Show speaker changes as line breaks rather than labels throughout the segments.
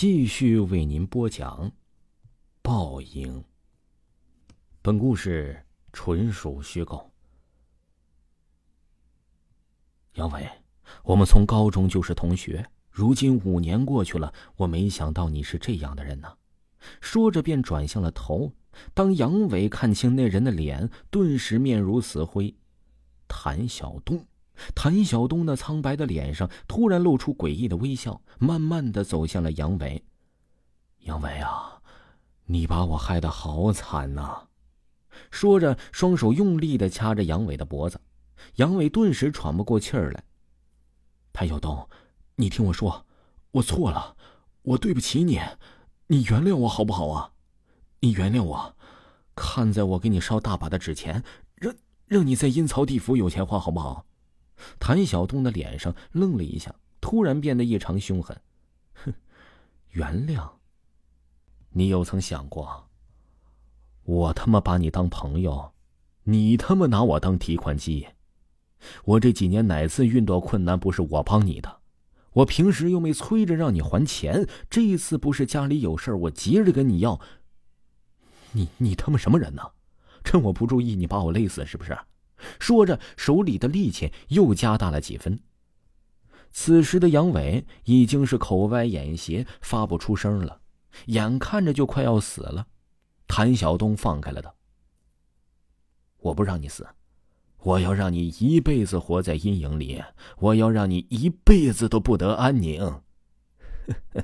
继续为您播讲报应。本故事纯属虚构。杨伟，我们从高中就是同学，如今五年过去了，我没想到你是这样的人呢。说着便转向了头。当杨伟看清那人的脸，顿时面如死灰。谭晓东。谭晓东那苍白的脸上突然露出诡异的微笑，慢慢的走向了杨伟。杨伟啊，你把我害得好惨呐！说着，双手用力的掐着杨伟的脖子。杨伟顿时喘不过气儿来。谭晓东，你听我说，我错了，我对不起你，你原谅我好不好啊？你原谅我，看在我给你烧大把的纸钱，让让你在阴曹地府有钱花好不好？谭晓东的脸上愣了一下，突然变得异常凶狠。哼，原谅？你有曾想过，我他妈把你当朋友，你他妈拿我当提款机？我这几年哪次遇到困难不是我帮你的？我平时又没催着让你还钱，这一次不是家里有事我急着跟你要。你你他妈什么人呢？趁我不注意，你把我累死是不是？说着，手里的力气又加大了几分。此时的杨伟已经是口歪眼斜，发不出声了，眼看着就快要死了。谭晓东放开了他：“我不让你死，我要让你一辈子活在阴影里，我要让你一辈子都不得安宁。”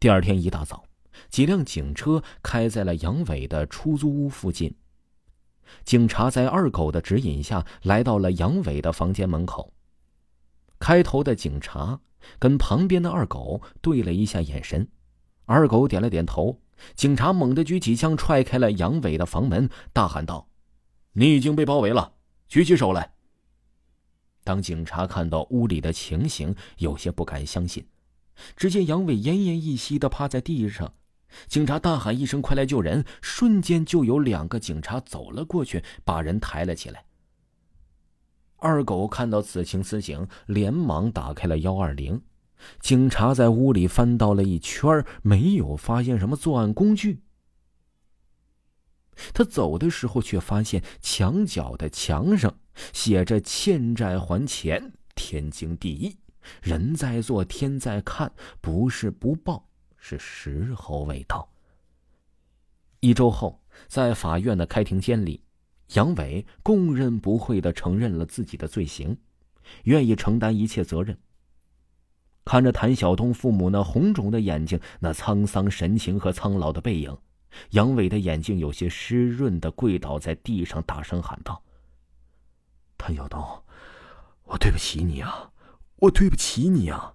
第二天一大早，几辆警车开在了杨伟的出租屋附近。警察在二狗的指引下来到了杨伟的房间门口。开头的警察跟旁边的二狗对了一下眼神，二狗点了点头。警察猛地举起枪，踹开了杨伟的房门，大喊道：“你已经被包围了，举起手来！”当警察看到屋里的情形，有些不敢相信。只见杨伟奄奄一息的趴在地上。警察大喊一声：“快来救人！”瞬间就有两个警察走了过去，把人抬了起来。二狗看到此情此景，连忙打开了幺二零。警察在屋里翻到了一圈，没有发现什么作案工具。他走的时候，却发现墙角的墙上写着“欠债还钱，天经地义，人在做，天在看，不是不报。”是时候未到。一周后，在法院的开庭间里，杨伟供认不讳的承认了自己的罪行，愿意承担一切责任。看着谭晓东父母那红肿的眼睛、那沧桑神情和苍老的背影，杨伟的眼睛有些湿润的跪倒在地上，大声喊道：“谭晓东，我对不起你啊，我对不起你啊！”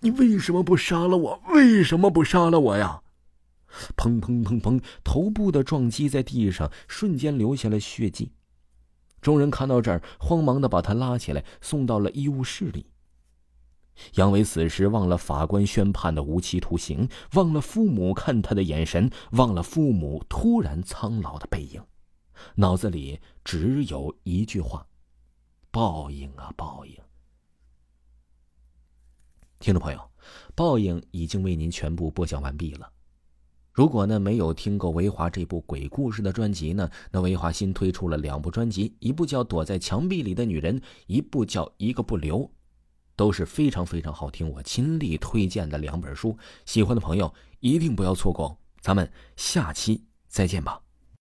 你为什么不杀了我？为什么不杀了我呀？砰砰砰砰，头部的撞击在地上，瞬间留下了血迹。众人看到这儿，慌忙的把他拉起来，送到了医务室里。杨伟此时忘了法官宣判的无期徒刑，忘了父母看他的眼神，忘了父母突然苍老的背影，脑子里只有一句话：报应啊，报应！听众朋友，报应已经为您全部播讲完毕了。如果呢没有听过维华这部鬼故事的专辑呢，那维华新推出了两部专辑，一部叫《躲在墙壁里的女人》，一部叫《一个不留》，都是非常非常好听，我亲力推荐的两本书。喜欢的朋友一定不要错过。咱们下期再见吧。